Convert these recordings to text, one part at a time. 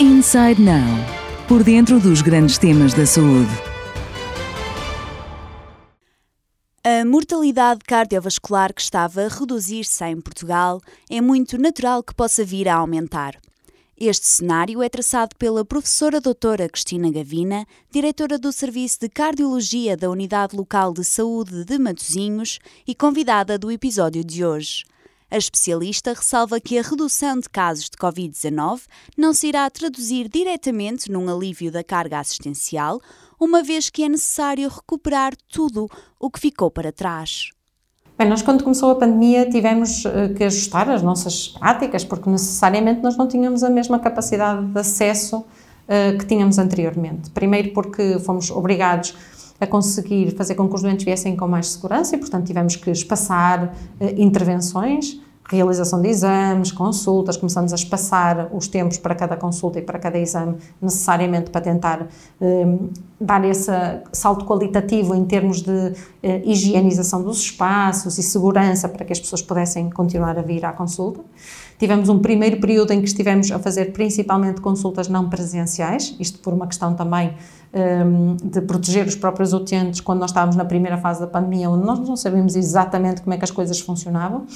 Inside Now por dentro dos grandes temas da saúde. A mortalidade cardiovascular que estava a reduzir-se em Portugal é muito natural que possa vir a aumentar. Este cenário é traçado pela professora doutora Cristina Gavina, diretora do Serviço de Cardiologia da Unidade Local de Saúde de Matosinhos e convidada do episódio de hoje. A especialista ressalva que a redução de casos de Covid-19 não se irá traduzir diretamente num alívio da carga assistencial, uma vez que é necessário recuperar tudo o que ficou para trás. Bem, nós quando começou a pandemia tivemos eh, que ajustar as nossas práticas, porque necessariamente nós não tínhamos a mesma capacidade de acesso uh, que tínhamos anteriormente. Primeiro porque fomos obrigados a conseguir fazer com que os doentes viessem com mais segurança e, portanto, tivemos que espaçar uh, intervenções realização de exames, consultas, começamos a espaçar os tempos para cada consulta e para cada exame, necessariamente para tentar um, dar esse salto qualitativo em termos de uh, higienização dos espaços e segurança para que as pessoas pudessem continuar a vir à consulta. Tivemos um primeiro período em que estivemos a fazer principalmente consultas não presenciais, isto por uma questão também um, de proteger os próprios utentes quando nós estávamos na primeira fase da pandemia, onde nós não sabíamos exatamente como é que as coisas funcionavam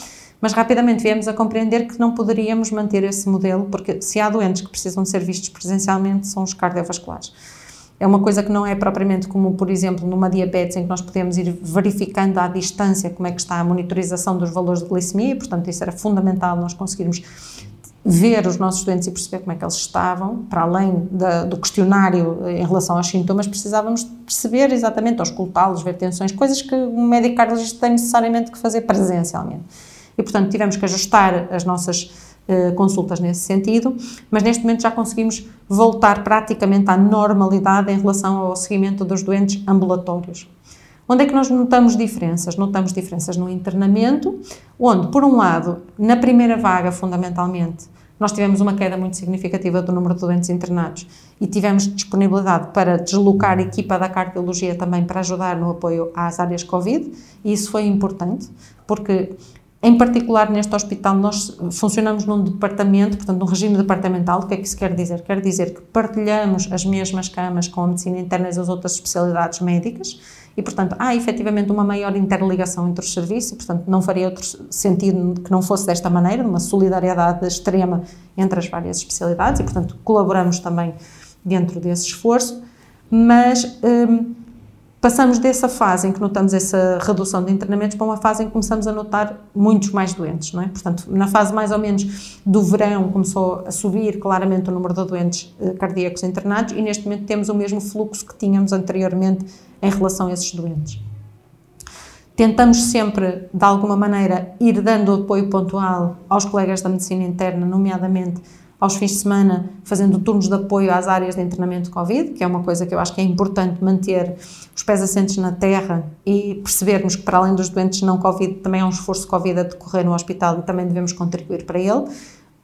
mas rapidamente viemos a compreender que não poderíamos manter esse modelo, porque se há doentes que precisam ser vistos presencialmente, são os cardiovasculares. É uma coisa que não é propriamente como, por exemplo, numa diabetes, em que nós podemos ir verificando à distância como é que está a monitorização dos valores de glicemia, portanto, isso era fundamental nós conseguirmos ver os nossos doentes e perceber como é que eles estavam, para além da, do questionário em relação aos sintomas, precisávamos perceber exatamente, auscultá-los, ver tensões, coisas que um médico cardiologista tem necessariamente que fazer presencialmente. E, portanto, tivemos que ajustar as nossas consultas nesse sentido, mas neste momento já conseguimos voltar praticamente à normalidade em relação ao seguimento dos doentes ambulatórios. Onde é que nós notamos diferenças? Notamos diferenças no internamento, onde, por um lado, na primeira vaga, fundamentalmente, nós tivemos uma queda muito significativa do número de doentes internados e tivemos disponibilidade para deslocar a equipa da cardiologia também para ajudar no apoio às áreas Covid, e isso foi importante, porque em particular, neste hospital, nós funcionamos num departamento, portanto, num regime departamental. O que é que isso quer dizer? Quer dizer que partilhamos as mesmas camas com a medicina interna e as outras especialidades médicas e, portanto, há efetivamente uma maior interligação entre os serviços portanto, não faria outro sentido que não fosse desta maneira, uma solidariedade extrema entre as várias especialidades e, portanto, colaboramos também dentro desse esforço. Mas. Hum, passamos dessa fase em que notamos essa redução de internamentos para uma fase em que começamos a notar muitos mais doentes, não é? Portanto, na fase mais ou menos do verão começou a subir claramente o número de doentes eh, cardíacos internados e neste momento temos o mesmo fluxo que tínhamos anteriormente em relação a esses doentes. Tentamos sempre, de alguma maneira, ir dando apoio pontual aos colegas da medicina interna, nomeadamente aos fins de semana, fazendo turnos de apoio às áreas de internamento Covid, que é uma coisa que eu acho que é importante manter os pés assentes na terra e percebermos que, para além dos doentes não Covid, também há um esforço Covid a decorrer no hospital e também devemos contribuir para ele.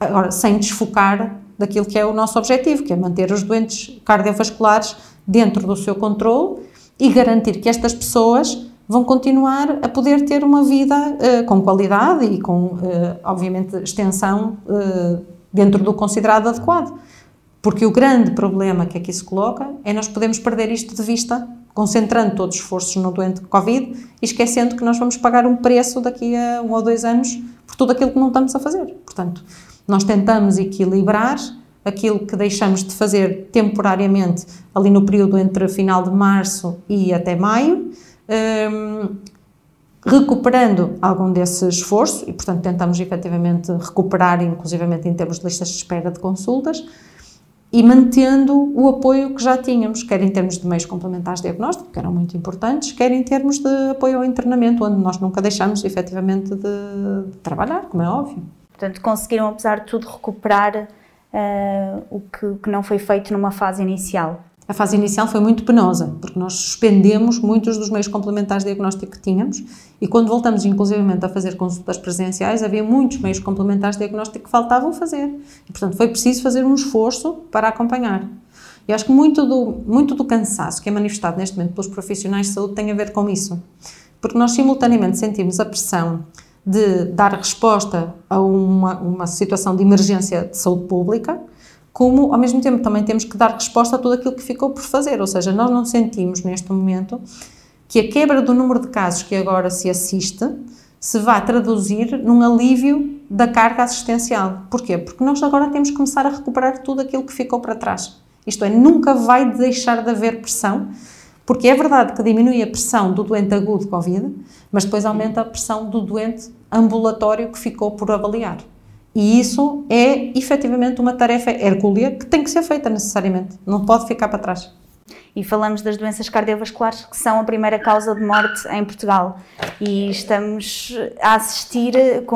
Agora, sem desfocar daquilo que é o nosso objetivo, que é manter os doentes cardiovasculares dentro do seu controle e garantir que estas pessoas vão continuar a poder ter uma vida uh, com qualidade e com, uh, obviamente, extensão uh, dentro do considerado adequado. Porque o grande problema que aqui se coloca é nós podemos perder isto de vista, concentrando todos os esforços no doente Covid e esquecendo que nós vamos pagar um preço daqui a um ou dois anos por tudo aquilo que não estamos a fazer. Portanto, nós tentamos equilibrar aquilo que deixamos de fazer temporariamente ali no período entre final de março e até maio, um, recuperando algum desse esforço, e portanto tentamos efetivamente recuperar, inclusivamente em termos de listas de espera de consultas, e mantendo o apoio que já tínhamos, quer em termos de meios complementares de diagnóstico, que eram muito importantes, quer em termos de apoio ao internamento, onde nós nunca deixamos efetivamente de, trabalhar, como é óbvio. Portanto, conseguiram, apesar de tudo, recuperar uh, o que, que não foi feito numa fase inicial. A fase inicial foi muito penosa, porque nós suspendemos muitos dos meios complementares de diagnóstico que tínhamos e quando voltamos inclusivamente a fazer consultas presenciais, havia muitos meios complementares de diagnóstico que faltavam fazer. E, portanto, foi preciso fazer um esforço para acompanhar. E acho que muito do, muito do cansaço que é manifestado neste momento pelos profissionais de saúde tem a ver com isso. Porque nós simultaneamente sentimos a pressão de dar resposta a uma, uma situação de emergência de saúde pública, como ao mesmo tempo também temos que dar resposta a tudo aquilo que ficou por fazer, ou seja, nós não sentimos neste momento que a quebra do número de casos que agora se assiste se vai traduzir num alívio da carga assistencial. Porquê? Porque nós agora temos que começar a recuperar tudo aquilo que ficou para trás. Isto é, nunca vai deixar de haver pressão, porque é verdade que diminui a pressão do doente agudo de Covid, mas depois aumenta a pressão do doente ambulatório que ficou por avaliar. E isso é efetivamente uma tarefa hercúlea que tem que ser feita necessariamente, não pode ficar para trás e falamos das doenças cardiovasculares que são a primeira causa de morte em Portugal. E estamos a assistir,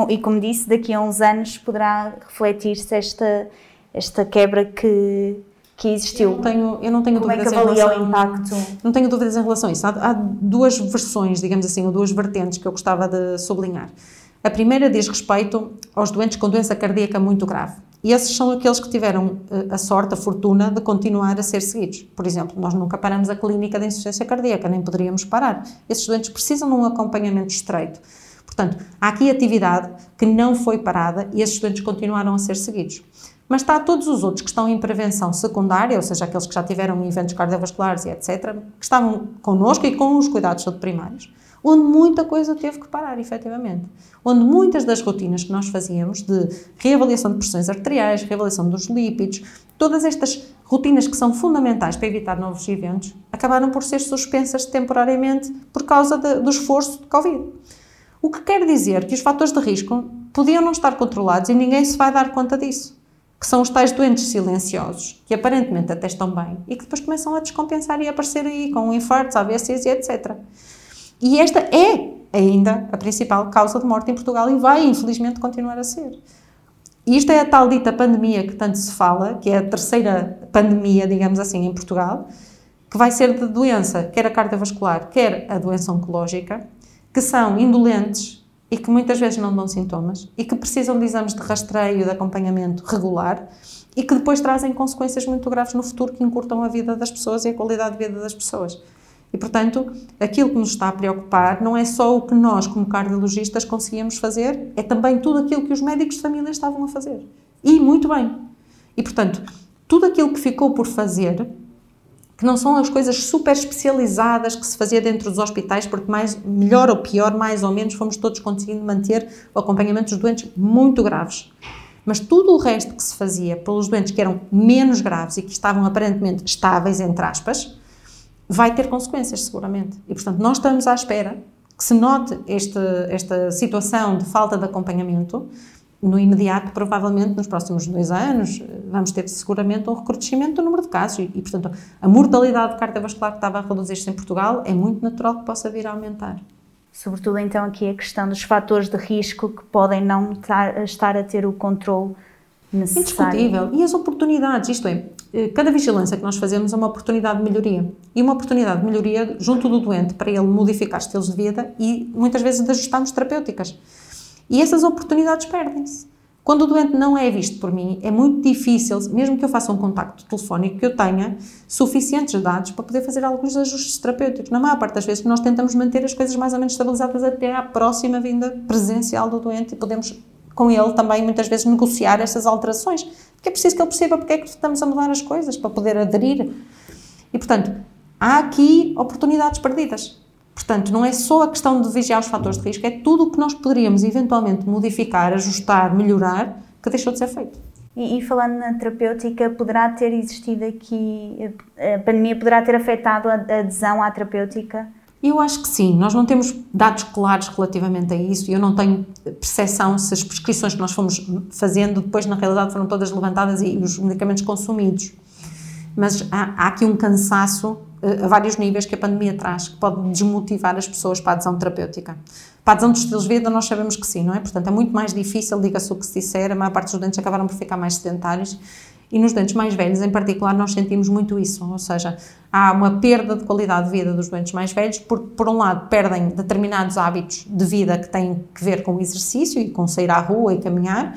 e como disse, daqui a uns anos poderá refletir-se esta, esta quebra que, que existiu. Eu não tenho, eu não tenho como dúvidas é que avalia relação, o impacto? Não tenho dúvidas em relação a isso. Há, há duas versões, digamos assim, ou duas vertentes que eu gostava de sublinhar. A primeira diz respeito aos doentes com doença cardíaca muito grave. E esses são aqueles que tiveram eh, a sorte, a fortuna de continuar a ser seguidos. Por exemplo, nós nunca paramos a clínica de insuficiência cardíaca, nem poderíamos parar. Esses doentes precisam de um acompanhamento estreito. Portanto, há aqui atividade que não foi parada e esses doentes continuaram a ser seguidos. Mas está todos os outros que estão em prevenção secundária, ou seja, aqueles que já tiveram eventos cardiovasculares e etc., que estavam connosco e com os cuidados primários onde muita coisa teve que parar, efetivamente. Onde muitas das rotinas que nós fazíamos de reavaliação de pressões arteriais, reavaliação dos lípidos, todas estas rotinas que são fundamentais para evitar novos eventos, acabaram por ser suspensas temporariamente por causa de, do esforço de Covid. O que quer dizer que os fatores de risco podiam não estar controlados e ninguém se vai dar conta disso. Que são os tais doentes silenciosos, que aparentemente até estão bem e que depois começam a descompensar e a aparecer aí com infartos, AVCs e etc. E esta é ainda a principal causa de morte em Portugal e vai, infelizmente, continuar a ser. E isto é a tal dita pandemia que tanto se fala, que é a terceira pandemia, digamos assim, em Portugal, que vai ser de doença, quer a cardiovascular, quer a doença oncológica, que são indolentes e que muitas vezes não dão sintomas e que precisam de exames de rastreio de acompanhamento regular e que depois trazem consequências muito graves no futuro que encurtam a vida das pessoas e a qualidade de vida das pessoas. E, portanto, aquilo que nos está a preocupar não é só o que nós, como cardiologistas, conseguíamos fazer, é também tudo aquilo que os médicos de família estavam a fazer. E muito bem. E, portanto, tudo aquilo que ficou por fazer, que não são as coisas super especializadas que se fazia dentro dos hospitais, porque mais, melhor ou pior, mais ou menos, fomos todos conseguindo manter o acompanhamento dos doentes muito graves. Mas tudo o resto que se fazia pelos doentes que eram menos graves e que estavam aparentemente estáveis, entre aspas, vai ter consequências, seguramente. E, portanto, nós estamos à espera que se note este, esta situação de falta de acompanhamento. No imediato, provavelmente nos próximos dois anos, vamos ter seguramente um recrudescimento do número de casos e, e portanto, a mortalidade cardiovascular que estava a reduzir-se em Portugal é muito natural que possa vir a aumentar. Sobretudo, então, aqui a questão dos fatores de risco que podem não estar a ter o controle necessário. Indiscutível. E as oportunidades, isto é, cada vigilância que nós fazemos é uma oportunidade de melhoria. E uma oportunidade de melhoria junto do doente para ele modificar estilos de vida e muitas vezes ajustarmos terapêuticas. E essas oportunidades perdem-se. Quando o doente não é visto por mim, é muito difícil, mesmo que eu faça um contacto telefónico, que eu tenha suficientes dados para poder fazer alguns ajustes terapêuticos. Na maior parte das vezes, nós tentamos manter as coisas mais ou menos estabilizadas até à próxima vinda presencial do doente e podemos com ele também muitas vezes negociar essas alterações, porque é preciso que ele perceba porque é que estamos a mudar as coisas, para poder aderir. E, portanto, há aqui oportunidades perdidas. Portanto, não é só a questão de vigiar os fatores de risco, é tudo o que nós poderíamos eventualmente modificar, ajustar, melhorar, que deixou de ser feito. E, e, falando na terapêutica, poderá ter existido aqui, a pandemia poderá ter afetado a adesão à terapêutica? Eu acho que sim. Nós não temos dados claros relativamente a isso e eu não tenho percepção se as prescrições que nós fomos fazendo depois, na realidade, foram todas levantadas e os medicamentos consumidos. Mas há, há aqui um cansaço uh, a vários níveis que a pandemia traz, que pode desmotivar as pessoas para a adesão terapêutica. Para a adesão dos estilos de vida, nós sabemos que sim, não é? Portanto, é muito mais difícil, diga-se o que se disser, a maior parte dos doentes acabaram por ficar mais sedentários e nos doentes mais velhos, em particular, nós sentimos muito isso, ou seja, há uma perda de qualidade de vida dos doentes mais velhos, porque, por um lado, perdem determinados hábitos de vida que têm que ver com o exercício e com sair à rua e caminhar,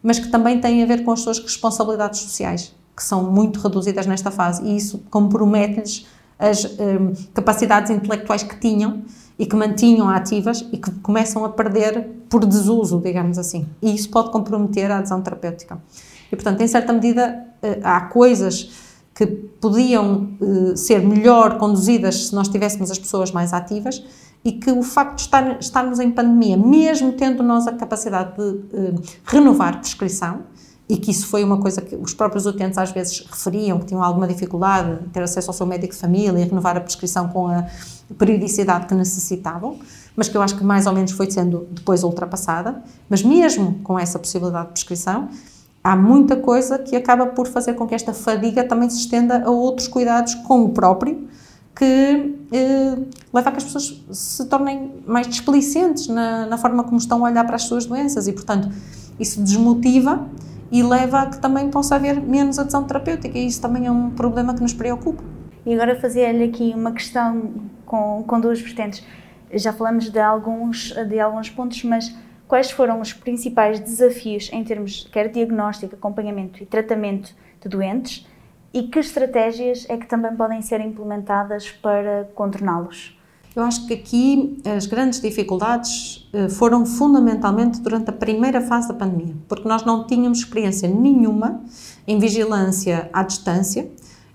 mas que também têm a ver com as suas responsabilidades sociais, que são muito reduzidas nesta fase, e isso compromete-lhes as um, capacidades intelectuais que tinham e que mantinham ativas e que começam a perder por desuso, digamos assim. E isso pode comprometer a adesão terapêutica. E, portanto, em certa medida, uh, há coisas que podiam uh, ser melhor conduzidas se nós tivéssemos as pessoas mais ativas e que o facto de estar, estarmos em pandemia, mesmo tendo nós a capacidade de uh, renovar prescrição, e que isso foi uma coisa que os próprios utentes às vezes referiam, que tinham alguma dificuldade em ter acesso ao seu médico de família e renovar a prescrição com a periodicidade que necessitavam, mas que eu acho que mais ou menos foi sendo depois ultrapassada. Mas mesmo com essa possibilidade de prescrição, há muita coisa que acaba por fazer com que esta fadiga também se estenda a outros cuidados com o próprio, que eh, leva a que as pessoas se tornem mais displicentes na, na forma como estão a olhar para as suas doenças e, portanto, isso desmotiva e leva a que também possa haver menos adesão terapêutica e isso também é um problema que nos preocupa. E agora fazer-lhe aqui uma questão com, com duas vertentes. Já falamos de alguns, de alguns pontos, mas quais foram os principais desafios em termos quer diagnóstico, acompanhamento e tratamento de doentes e que estratégias é que também podem ser implementadas para contorná-los? Eu acho que aqui as grandes dificuldades eh, foram fundamentalmente durante a primeira fase da pandemia, porque nós não tínhamos experiência nenhuma em vigilância à distância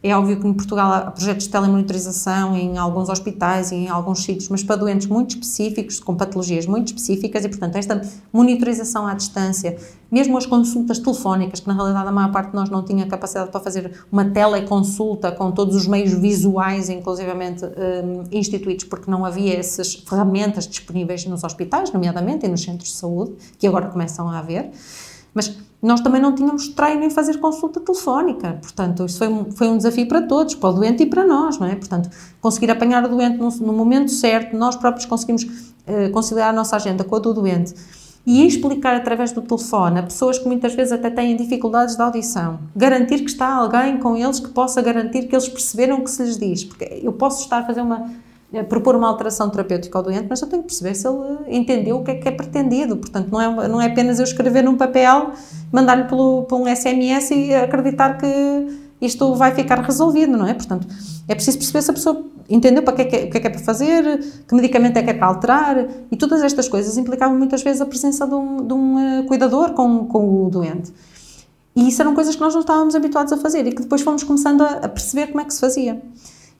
é óbvio que em Portugal há projetos de telemonitorização em alguns hospitais e em alguns sítios, mas para doentes muito específicos, com patologias muito específicas, e portanto esta monitorização à distância, mesmo as consultas telefónicas, que na realidade a maior parte de nós não tinha capacidade para fazer uma teleconsulta com todos os meios visuais, inclusivamente um, instituídos, porque não havia essas ferramentas disponíveis nos hospitais, nomeadamente, e nos centros de saúde, que agora começam a haver. Mas nós também não tínhamos treino em fazer consulta telefónica, portanto, isso foi um, foi um desafio para todos, para o doente e para nós, não é? Portanto, conseguir apanhar o doente no, no momento certo, nós próprios conseguimos uh, conciliar a nossa agenda com a do doente e explicar através do telefone a pessoas que muitas vezes até têm dificuldades de audição, garantir que está alguém com eles que possa garantir que eles perceberam o que se lhes diz, porque eu posso estar a fazer uma propor uma alteração terapêutica ao doente, mas eu tenho que perceber se ele entendeu o que é que é pretendido. Portanto, não é, não é apenas eu escrever num papel, mandar-lhe por um SMS e acreditar que isto vai ficar resolvido, não é? Portanto, é preciso perceber se a pessoa entendeu para que é que, é, o que é que é para fazer, que medicamento é que é para alterar, e todas estas coisas implicavam muitas vezes a presença de um, de um uh, cuidador com, com o doente. E isso eram coisas que nós não estávamos habituados a fazer e que depois fomos começando a, a perceber como é que se fazia.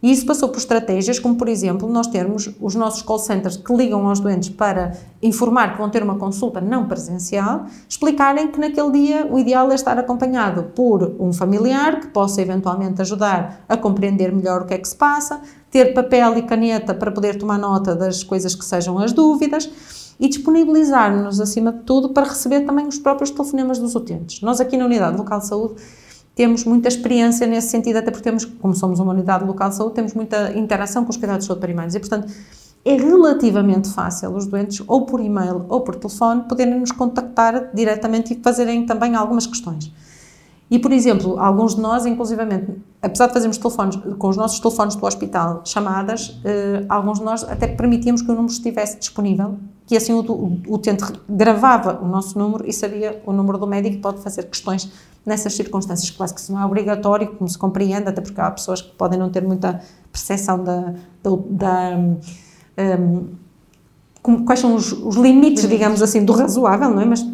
E isso passou por estratégias como, por exemplo, nós termos os nossos call centers que ligam aos doentes para informar que vão ter uma consulta não presencial, explicarem que naquele dia o ideal é estar acompanhado por um familiar que possa eventualmente ajudar a compreender melhor o que é que se passa, ter papel e caneta para poder tomar nota das coisas que sejam as dúvidas e disponibilizar-nos, acima de tudo, para receber também os próprios telefonemas dos utentes. Nós aqui na Unidade Local de Saúde temos muita experiência nesse sentido, até porque temos, como somos uma unidade local de saúde, temos muita interação com os cuidados de saúde primários e, portanto, é relativamente fácil os doentes, ou por e-mail ou por telefone, poderem nos contactar diretamente e fazerem também algumas questões. E, por exemplo, alguns de nós, inclusivamente, apesar de fazermos telefones, com os nossos telefones do hospital, chamadas, eh, alguns de nós até permitíamos que o número estivesse disponível, que assim o, o, utente gravava o nosso número e sabia o número do médico e pode fazer questões nessas circunstâncias. Claro que isso não é obrigatório, como se compreende, até porque há pessoas que podem não ter muita percepção da, da, da um, como, quais são os, os, limites, digamos assim, do razoável, não é? Mas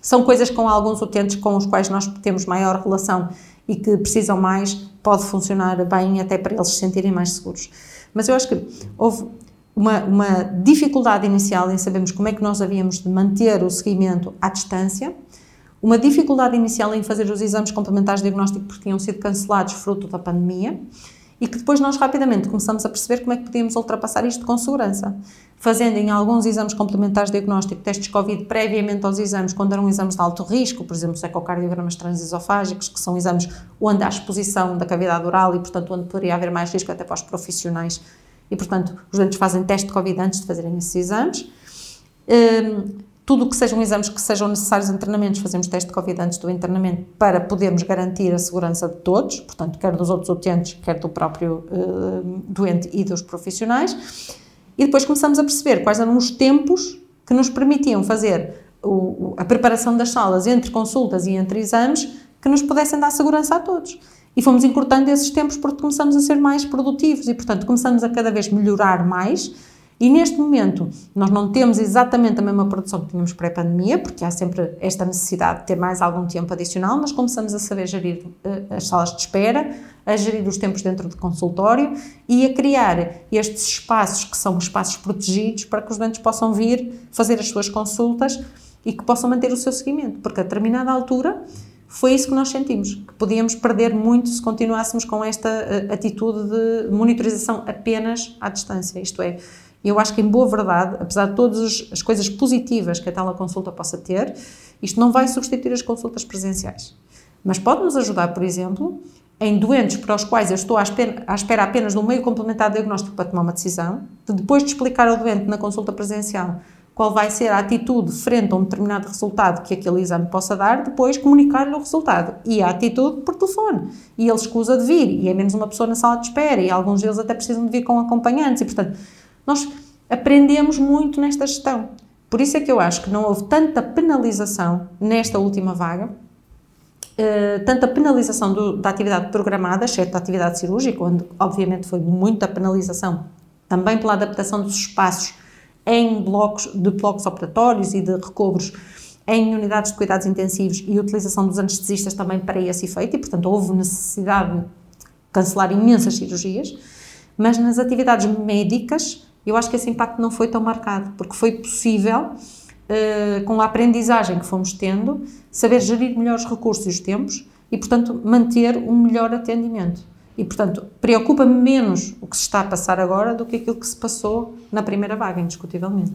são coisas com alguns utentes com os quais nós temos maior relação e que precisam mais, pode funcionar bem até para eles se sentirem mais seguros. Mas eu acho que houve uma, uma dificuldade inicial em sabermos como é que nós havíamos de manter o seguimento à distância, uma dificuldade inicial em fazer os exames complementares de diagnóstico porque tinham sido cancelados fruto da pandemia e que depois nós rapidamente começamos a perceber como é que podíamos ultrapassar isto com segurança. Fazendo em alguns exames complementares de diagnóstico testes Covid previamente aos exames, quando eram exames de alto risco, por exemplo, os ecocardiogramas transesofágicos, que são exames onde há exposição da cavidade oral e, portanto, onde poderia haver mais risco até para os profissionais. E, portanto, os doentes fazem teste de Covid antes de fazerem esses exames. Um, tudo o que sejam exames que sejam necessários em treinamentos, fazemos teste de Covid antes do internamento para podermos garantir a segurança de todos, portanto, quer dos outros utentes, quer do próprio uh, doente e dos profissionais. E depois começamos a perceber quais eram os tempos que nos permitiam fazer o, a preparação das salas entre consultas e entre exames que nos pudessem dar segurança a todos. E fomos encurtando esses tempos porque começamos a ser mais produtivos e, portanto, começamos a cada vez melhorar mais E neste momento, nós não temos exatamente a mesma produção que tínhamos pré-pandemia, porque há sempre esta necessidade de ter mais algum tempo adicional, mas começamos a saber gerir uh, as salas de espera, a gerir os tempos dentro de consultório e a criar estes espaços que são espaços protegidos para que os doentes possam vir fazer as suas consultas e que possam manter o seu seguimento, porque a determinada altura foi isso que nós sentimos, que podíamos perder muito se continuássemos com esta uh, atitude de monitorização apenas à distância, isto é, eu acho que, em boa verdade, apesar de todas as coisas positivas que a teleconsulta possa ter, isto não vai substituir as consultas presenciais. Mas pode nos ajudar, por exemplo, em doentes para os quais eu estou à espera, apenas de um meio complementar diagnóstico para tomar uma decisão, de depois de explicar ao doente na consulta presencial qual vai ser a atitude frente a um determinado resultado que aquele exame possa dar, depois comunicar-lhe o resultado. E a atitude por telefone. E ele escusa de vir, e é menos uma pessoa na sala de espera, e alguns deles até precisam de vir com acompanhantes, e portanto nós aprendemos muito nesta gestão. Por isso é que eu acho que não houve tanta penalização nesta última vaga, uh, tanta penalização do, da atividade programada, exceto da atividade cirúrgica, onde obviamente foi muita penalização também pela adaptação dos espaços em blocos de blocos operatórios e de recobros em unidades de cuidados intensivos e utilização dos anestesistas também para esse efeito, e portanto houve necessidade de cancelar imensas cirurgias, mas nas atividades médicas eu acho que esse impacto não foi tão marcado, porque foi possível, uh, com a aprendizagem que fomos tendo, saber gerir melhor os recursos e os tempos e, portanto, manter um melhor atendimento. E, portanto, preocupa-me menos o que se está a passar agora do que aquilo que se passou na primeira vaga, indiscutivelmente.